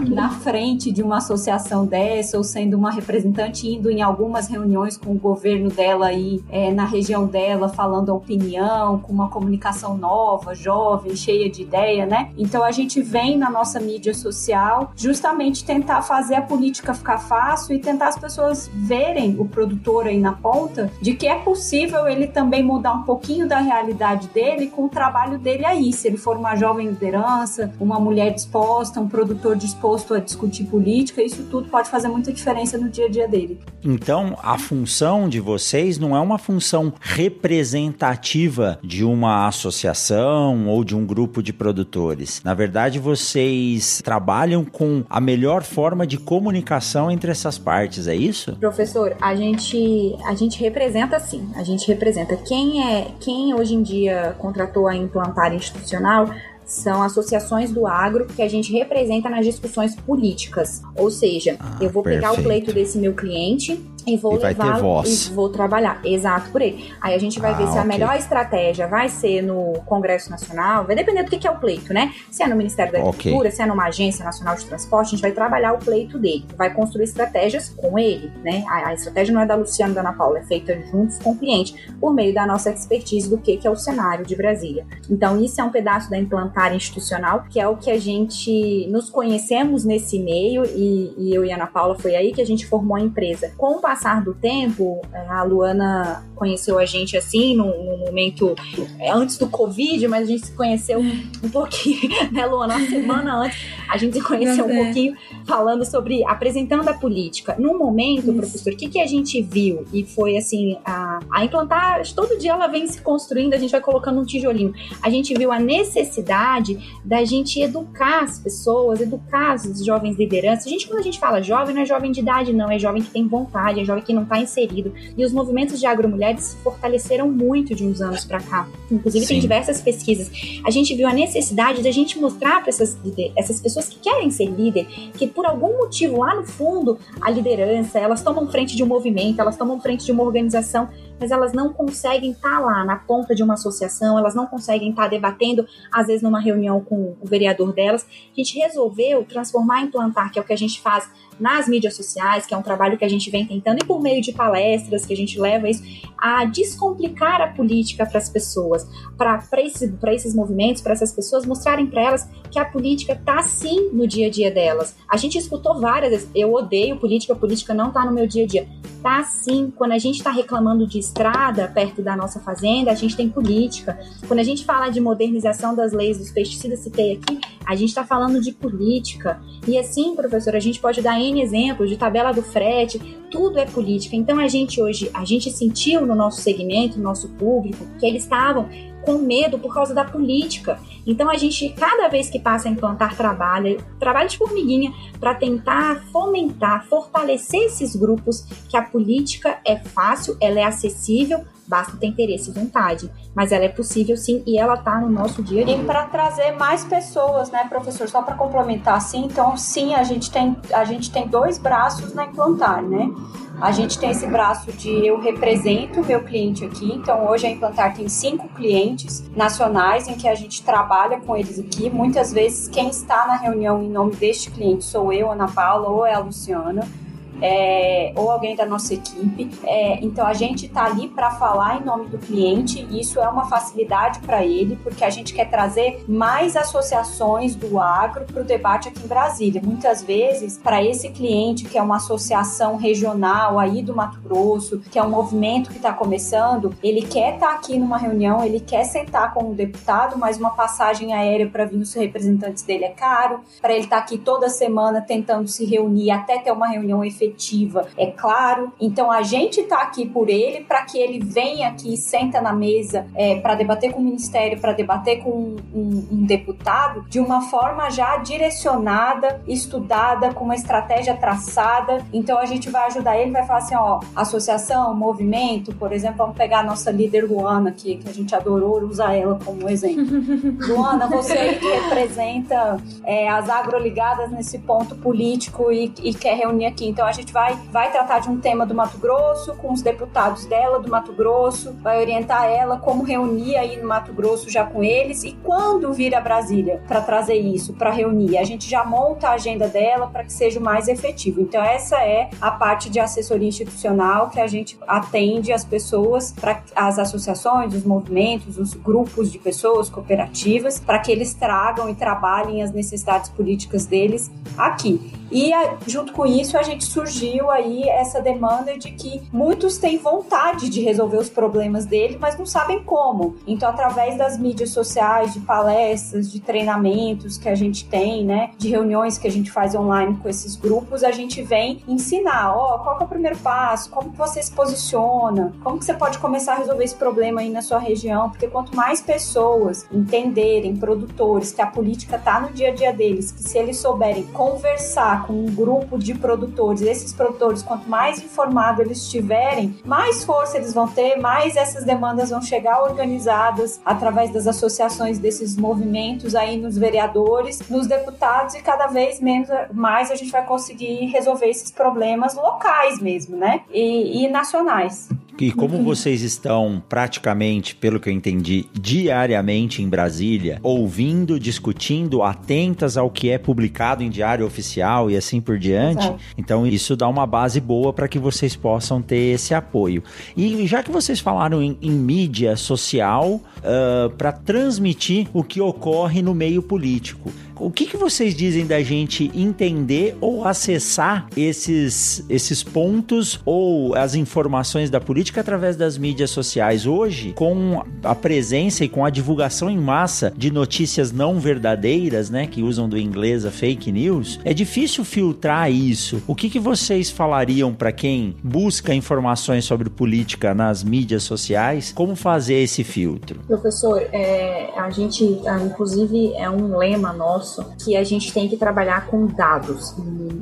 Speaker 3: na frente de uma associação dessa, ou sendo uma representante indo em algumas reuniões com o governo dela aí é, na região dela, falando a opinião, com uma comunicação nova, jovem, cheia de ideia, né? Então a gente vem na nossa mídia social justamente tentar fazer a política ficar fácil e tentar as pessoas verem o produtor aí na ponta de que é possível ele também mudar um pouquinho da realidade dele com o trabalho dele aí. Se ele for uma jovem liderança, uma mulher disposta, um produtor disposto a discutir política, isso tudo pode fazer muita diferença no dia a dia dele.
Speaker 1: Então, a função de vocês não é uma função representativa de uma associação ou de um grupo de produtores. Na verdade, vocês trabalham com a melhor forma de comunicação entre essas partes, é isso?
Speaker 4: Professor, a gente a gente representa sim, a gente representa quem é quem hoje em dia contratou a implantar institucional são associações do agro que a gente representa nas discussões políticas. Ou seja, ah, eu vou perfeito. pegar o pleito desse meu cliente e vou levar e vou trabalhar. Exato, por aí. Aí a gente vai ah, ver se okay. a melhor estratégia vai ser no Congresso Nacional, vai depender do que é o pleito, né? Se é no Ministério da Agricultura, okay. se é numa Agência Nacional de Transporte, a gente vai trabalhar o pleito dele, vai construir estratégias com ele, né? A, a estratégia não é da Luciana e da Ana Paula, é feita juntos com o cliente, por meio da nossa expertise do que, que é o cenário de Brasília. Então, isso é um pedaço da implantar institucional, que é o que a gente nos conhecemos nesse meio, e, e eu e a Ana Paula foi aí que a gente formou a empresa. Com o passar do tempo, é, a Luana conheceu a gente assim, num, num momento é, antes do Covid, mas a gente se conheceu um pouquinho, <laughs> né, Luana? Uma semana antes, a gente se conheceu um pouquinho falando sobre apresentando a política. No momento, Isso. professor, o que, que a gente viu? E foi assim, a, a implantar, todo dia ela vem se construindo, a gente vai colocando um tijolinho. A gente viu a necessidade da gente educar as pessoas, educar as jovens lideranças. A gente, quando a gente fala jovem, não é jovem de idade, não, é jovem que tem vontade, é jovem que não está inserido. E os movimentos de agromulheres se fortaleceram muito de uns anos para cá. Inclusive, Sim. tem diversas pesquisas. A gente viu a necessidade da gente mostrar para essas, essas pessoas que querem ser líder, que por algum motivo lá no fundo, a liderança, elas tomam frente de um movimento, elas tomam frente de uma organização mas elas não conseguem estar tá lá na ponta de uma associação, elas não conseguem estar tá debatendo, às vezes numa reunião com o vereador delas. A gente resolveu transformar em plantar, que é o que a gente faz nas mídias sociais, que é um trabalho que a gente vem tentando, e por meio de palestras que a gente leva isso, a descomplicar a política para as pessoas, para esse, esses movimentos, para essas pessoas, mostrarem para elas que a política está sim no dia a dia delas. A gente escutou várias vezes, eu odeio política, política não está no meu dia a dia. Tá sim, quando a gente está reclamando de estrada perto da nossa fazenda, a gente tem política. Quando a gente fala de modernização das leis dos pesticidas, citei aqui, a gente está falando de política. E assim, professor, a gente pode dar N exemplos de tabela do frete, tudo é política. Então a gente hoje, a gente sentiu no nosso segmento, no nosso público, que eles estavam com medo por causa da política. Então a gente, cada vez que passa a implantar trabalho, trabalho de formiguinha, para tentar fomentar, fortalecer esses grupos que a política é fácil, ela é acessível, basta ter interesse e vontade. Mas ela é possível sim e ela está no nosso dia a dia.
Speaker 3: E para trazer mais pessoas, né, professor? Só para complementar assim, então sim, a gente tem a gente tem dois braços na implantar, né? A gente tem esse braço de eu represento o meu cliente aqui. Então, hoje a Implantar tem cinco clientes nacionais em que a gente trabalha com eles aqui. Muitas vezes, quem está na reunião em nome deste cliente sou eu, Ana Paula, ou é a Luciana é, ou alguém da nossa equipe. É, então a gente está ali para falar em nome do cliente e isso é uma facilidade para ele, porque a gente quer trazer mais associações do agro para o debate aqui em Brasília. Muitas vezes, para esse cliente que é uma associação regional aí do Mato Grosso, que é um movimento que está começando, ele quer estar tá aqui numa reunião, ele quer sentar com o deputado, mas uma passagem aérea para vir os representantes dele é caro, para ele estar tá aqui toda semana tentando se reunir até ter uma reunião efetiva efetiva, é claro. Então a gente está aqui por ele para que ele venha aqui, senta na mesa é, para debater com o ministério, para debater com um, um, um deputado de uma forma já direcionada, estudada, com uma estratégia traçada. Então a gente vai ajudar ele, vai falar assim, ó, associação, movimento, por exemplo, vamos pegar a nossa líder Luana aqui, que a gente adorou usar ela como exemplo. <laughs> Luana, você que representa é, as agroligadas nesse ponto político e, e, quer reunir aqui. Então a gente vai, vai tratar de um tema do Mato Grosso, com os deputados dela do Mato Grosso, vai orientar ela como reunir aí no Mato Grosso já com eles e quando vir a Brasília para trazer isso, para reunir. A gente já monta a agenda dela para que seja o mais efetivo. Então essa é a parte de assessoria institucional que a gente atende as pessoas, para as associações, os movimentos, os grupos de pessoas, cooperativas, para que eles tragam e trabalhem as necessidades políticas deles aqui. E junto com isso a gente surgiu aí essa demanda de que muitos têm vontade de resolver os problemas dele, mas não sabem como. Então, através das mídias sociais, de palestras, de treinamentos que a gente tem, né, de reuniões que a gente faz online com esses grupos, a gente vem ensinar, ó, oh, qual é o primeiro passo, como você se posiciona, como que você pode começar a resolver esse problema aí na sua região, porque quanto mais pessoas entenderem, produtores, que a política tá no dia a dia deles, que se eles souberem conversar com um grupo de produtores, esses produtores, quanto mais informado eles estiverem, mais força eles vão ter, mais essas demandas vão chegar organizadas através das associações desses movimentos aí nos vereadores, nos deputados e cada vez menos, mais a gente vai conseguir resolver esses problemas locais mesmo, né? E, e nacionais.
Speaker 1: E como uhum. vocês estão praticamente, pelo que eu entendi, diariamente em Brasília, ouvindo, discutindo, atentas ao que é publicado em diário oficial e assim por diante, Exato. então isso dá uma base boa para que vocês possam ter esse apoio. E já que vocês falaram em, em mídia social, uh, para transmitir o que ocorre no meio político, o que, que vocês dizem da gente entender ou acessar esses, esses pontos ou as informações da política através das mídias sociais hoje, com a presença e com a divulgação em massa de notícias não verdadeiras, né, que usam do inglês a fake news, é difícil filtrar isso. O que, que vocês falariam para quem busca informações sobre política nas mídias sociais? Como fazer esse filtro?
Speaker 4: Professor, é, a gente, inclusive, é um lema nosso que a gente tem que trabalhar com dados.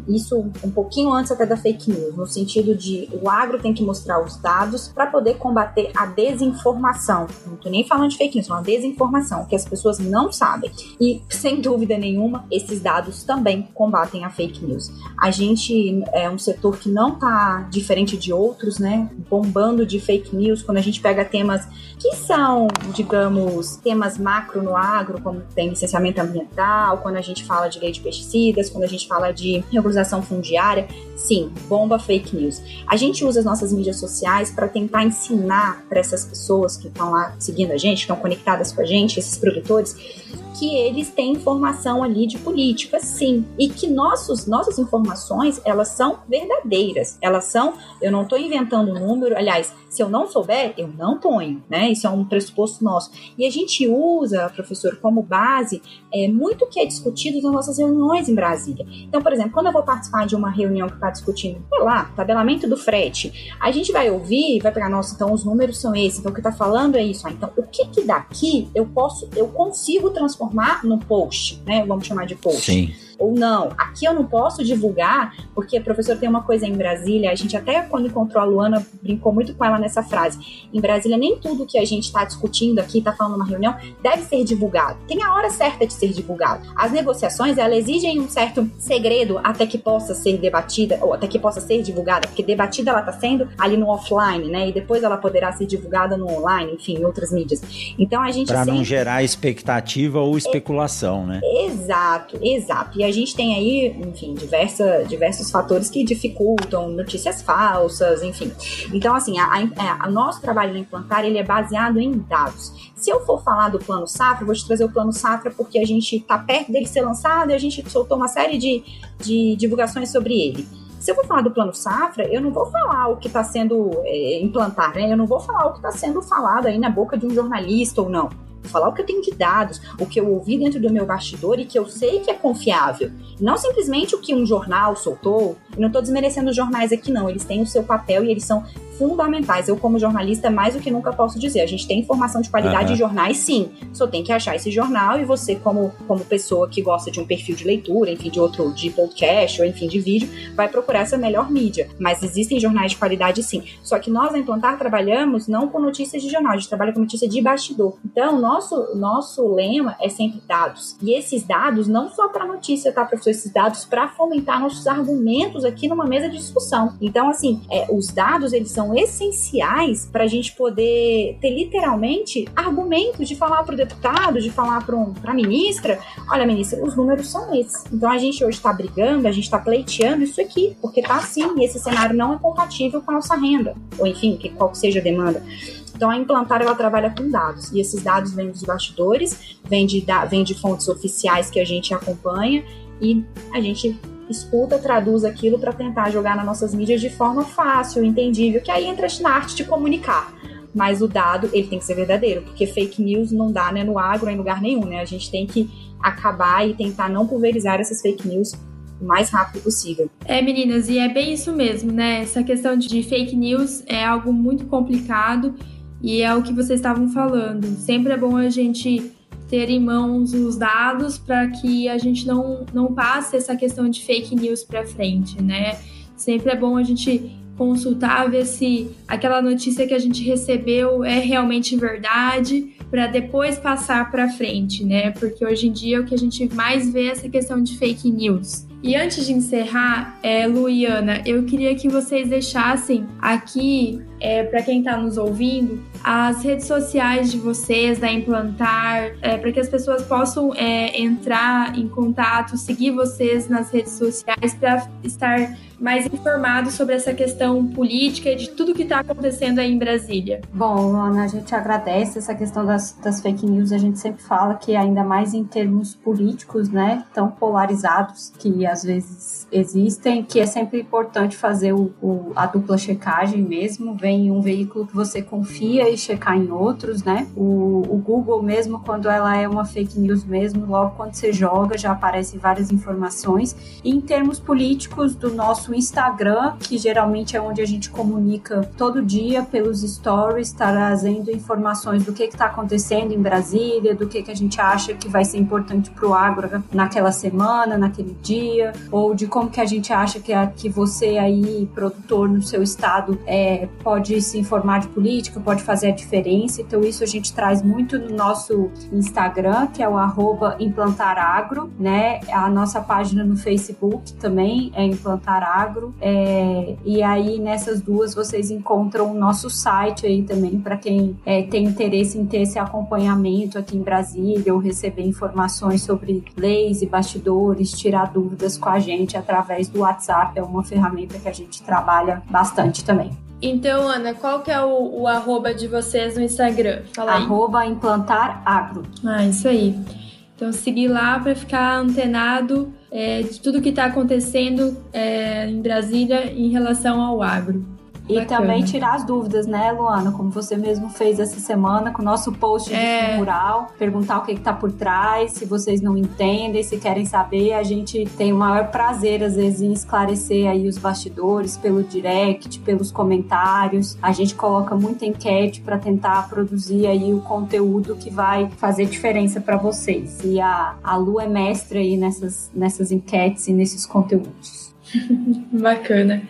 Speaker 4: E isso um pouquinho antes até da fake news, no sentido de o agro tem que mostrar os dados para poder combater a desinformação. Não tô nem falando de fake news, uma desinformação que as pessoas não sabem. E sem dúvida nenhuma, esses dados também combatem a fake news. A gente é um setor que não tá diferente de outros, né? Bombando de fake news quando a gente pega temas que são, digamos, temas macro no agro, como tem licenciamento ambiental, quando a gente fala de lei de pesticidas, quando a gente fala de regularização fundiária, sim, bomba fake news. A gente usa as nossas mídias sociais para tentar ensinar para essas pessoas que estão lá seguindo a gente, estão conectadas com a gente, esses produtores, que eles têm informação ali de política, sim, e que nossos, nossas informações elas são verdadeiras, elas são, eu não estou inventando um número, aliás, se eu não souber, eu não ponho, né? Isso é um pressuposto nosso. E a gente usa, professor, como base é, muito que é discutido nas nossas reuniões em Brasília. Então, por exemplo, quando eu vou participar de uma reunião que está discutindo, sei lá, tabelamento do frete, a gente vai ouvir, vai pegar, nossa, então os números são esses, então o que está falando é isso. Ah, então, o que que daqui eu posso, eu consigo transformar no post, né? Vamos chamar de post.
Speaker 1: Sim
Speaker 4: ou não. Aqui eu não posso divulgar, porque, professor, tem uma coisa em Brasília, a gente até quando encontrou a Luana brincou muito com ela nessa frase. Em Brasília, nem tudo que a gente está discutindo aqui, está falando numa reunião, deve ser divulgado. Tem a hora certa de ser divulgado. As negociações, elas exigem um certo segredo até que possa ser debatida, ou até que possa ser divulgada, porque debatida ela está sendo ali no offline, né? E depois ela poderá ser divulgada no online, enfim, em outras mídias. Então a gente.
Speaker 1: Para sempre... não gerar expectativa ou especulação, é... né?
Speaker 4: Exato, exato. E a gente tem aí, enfim, diversa, diversos fatores que dificultam notícias falsas, enfim. Então, assim, a, a nosso trabalho no implantar, ele é baseado em dados. Se eu for falar do plano Safra, vou te trazer o plano Safra porque a gente está perto dele ser lançado e a gente soltou uma série de, de divulgações sobre ele. Se eu vou falar do plano safra, eu não vou falar o que está sendo é, implantar, né? Eu não vou falar o que está sendo falado aí na boca de um jornalista ou não falar o que eu tenho de dados, o que eu ouvi dentro do meu bastidor e que eu sei que é confiável. Não simplesmente o que um jornal soltou. Não estou desmerecendo os jornais aqui, não. Eles têm o seu papel e eles são fundamentais. Eu, como jornalista, mais do que nunca posso dizer. A gente tem informação de qualidade uhum. de jornais, sim. Só tem que achar esse jornal e você, como, como pessoa que gosta de um perfil de leitura, enfim, de outro, de podcast ou enfim, de vídeo, vai procurar essa melhor mídia. Mas existem jornais de qualidade, sim. Só que nós, na Implantar, trabalhamos não com notícias de jornal, a gente trabalha com notícia de bastidor. Então, nosso, nosso lema é sempre dados. E esses dados, não só para notícia, tá, professor? Esses dados para fomentar nossos argumentos aqui numa mesa de discussão. Então, assim, é, os dados, eles são essenciais para a gente poder ter literalmente argumentos de falar para o deputado, de falar para um, a ministra: olha, ministra, os números são esses. Então a gente hoje está brigando, a gente está pleiteando isso aqui, porque tá assim, e esse cenário não é compatível com a nossa renda, ou enfim, que, qual que seja a demanda. Então, a Implantar ela trabalha com dados, e esses dados vêm dos bastidores, vêm de, vêm de fontes oficiais que a gente acompanha, e a gente escuta, traduz aquilo para tentar jogar nas nossas mídias de forma fácil, entendível, que aí entra na arte de comunicar. Mas o dado, ele tem que ser verdadeiro, porque fake news não dá né, no agro, em lugar nenhum, né? A gente tem que acabar e tentar não pulverizar essas fake news o mais rápido possível.
Speaker 2: É, meninas, e é bem isso mesmo, né? Essa questão de fake news é algo muito complicado e é o que vocês estavam falando. Sempre é bom a gente ter em mãos os dados para que a gente não, não passe essa questão de fake news para frente, né? Sempre é bom a gente consultar, ver se aquela notícia que a gente recebeu é realmente verdade, para depois passar para frente, né? Porque hoje em dia o que a gente mais vê é essa questão de fake news. E antes de encerrar, é, Luiana, eu queria que vocês deixassem aqui, é, para quem está nos ouvindo, as redes sociais de vocês, da Implantar, é, para que as pessoas possam é, entrar em contato, seguir vocês nas redes sociais para estar mais informado sobre essa questão política e de tudo que está acontecendo aí em Brasília.
Speaker 3: Bom, Ana, a gente agradece essa questão das, das fake news. A gente sempre fala que ainda mais em termos políticos, né, tão polarizados que às vezes existem, que é sempre importante fazer o, o, a dupla checagem mesmo. Vem um veículo que você confia e checar em outros, né? O, o Google mesmo, quando ela é uma fake news mesmo, logo quando você joga já aparecem várias informações. E em termos políticos do nosso Instagram, que geralmente é onde a gente comunica todo dia pelos stories, trazendo informações do que está acontecendo em Brasília, do que, que a gente acha que vai ser importante para o agro naquela semana, naquele dia, ou de como que a gente acha que, a, que você aí, produtor no seu estado, é, pode se informar de política, pode fazer a diferença. Então isso a gente traz muito no nosso Instagram, que é o implantaragro, né? A nossa página no Facebook também é implantaragro. É, e aí nessas duas vocês encontram o nosso site aí também para quem é, tem interesse em ter esse acompanhamento aqui em Brasília ou receber informações sobre leis e bastidores, tirar dúvidas com a gente através do WhatsApp, é uma ferramenta que a gente trabalha bastante também.
Speaker 2: Então, Ana, qual que é o, o arroba de vocês no Instagram?
Speaker 3: Fala aí. Arroba implantar agro.
Speaker 2: Ah, isso aí. Então, seguir lá para ficar antenado é, de tudo que está acontecendo é, em Brasília em relação ao agro.
Speaker 3: E Bacana. também tirar as dúvidas, né, Luana? Como você mesmo fez essa semana com o nosso post é. mural, perguntar o que está por trás, se vocês não entendem, se querem saber, a gente tem o maior prazer, às vezes, em esclarecer aí os bastidores pelo direct, pelos comentários. A gente coloca muita enquete para tentar produzir aí o conteúdo que vai fazer diferença para vocês. E a, a Lu é mestre aí nessas, nessas enquetes e nesses conteúdos. <laughs>
Speaker 2: Bacana.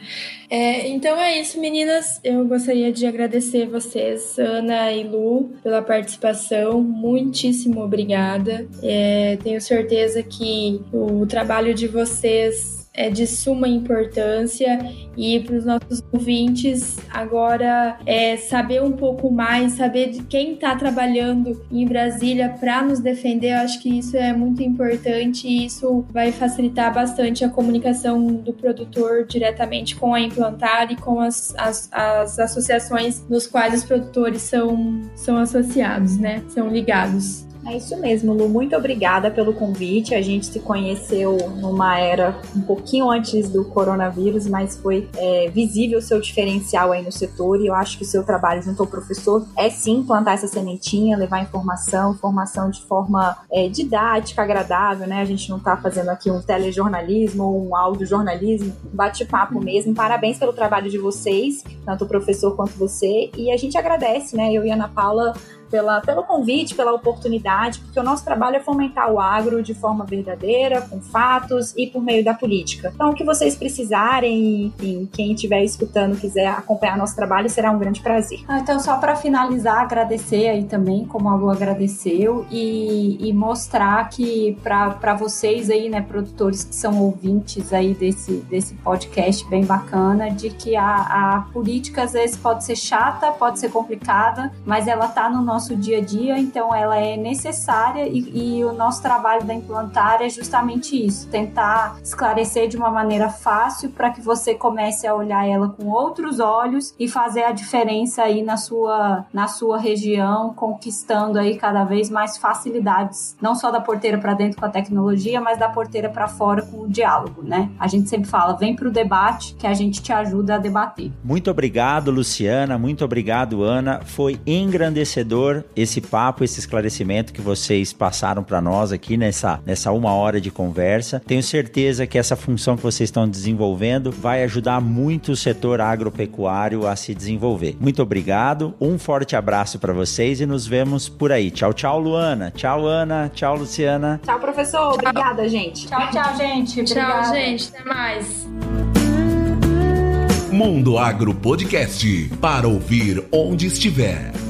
Speaker 2: É, então é isso, meninas. Eu gostaria de agradecer vocês, Ana e Lu, pela participação. Muitíssimo obrigada. É, tenho certeza que o trabalho de vocês é de suma importância e para os nossos ouvintes agora é saber um pouco mais, saber de quem está trabalhando em Brasília para nos defender. Eu acho que isso é muito importante e isso vai facilitar bastante a comunicação do produtor diretamente com a Implantar e com as, as, as associações nos quais os produtores são, são associados, né? São ligados.
Speaker 4: É isso mesmo, Lu. Muito obrigada pelo convite. A gente se conheceu numa era um pouquinho antes do coronavírus, mas foi é, visível o seu diferencial aí no setor e eu acho que o seu trabalho junto ao professor é sim plantar essa sementinha, levar informação, informação de forma é, didática, agradável, né? A gente não está fazendo aqui um telejornalismo ou um audiojornalismo, bate-papo mesmo. Parabéns pelo trabalho de vocês, tanto o professor quanto você, e a gente agradece, né? Eu e a Ana Paula pela, pelo convite, pela oportunidade, porque o nosso trabalho é fomentar o agro de forma verdadeira, com fatos e por meio da política. Então, o que vocês precisarem, enfim, quem estiver escutando quiser acompanhar nosso trabalho, será um grande prazer.
Speaker 3: Ah, então, só para finalizar, agradecer aí também, como a Lu agradeceu, e, e mostrar que para vocês aí, né, produtores que são ouvintes aí desse, desse podcast bem bacana, de que a, a política às vezes pode ser chata, pode ser complicada, mas ela tá no nosso nosso dia a dia, então ela é necessária e, e o nosso trabalho da implantar é justamente isso, tentar esclarecer de uma maneira fácil para que você comece a olhar ela com outros olhos e fazer a diferença aí na sua, na sua região, conquistando aí cada vez mais facilidades, não só da porteira para dentro com a tecnologia, mas da porteira para fora com o diálogo, né? A gente sempre fala, vem para o debate que a gente te ajuda a debater.
Speaker 1: Muito obrigado, Luciana, muito obrigado, Ana. Foi engrandecedor esse papo, esse esclarecimento que vocês passaram para nós aqui nessa, nessa uma hora de conversa. Tenho certeza que essa função que vocês estão desenvolvendo vai ajudar muito o setor agropecuário a se desenvolver. Muito obrigado, um forte abraço para vocês e nos vemos por aí. Tchau, tchau, Luana. Tchau, Ana. Tchau, Luciana.
Speaker 4: Tchau, professor. Tchau. Obrigada, gente.
Speaker 3: Tchau, tchau, gente.
Speaker 2: Obrigada. Tchau, gente. Até mais.
Speaker 5: Mundo Agro Podcast para ouvir onde estiver.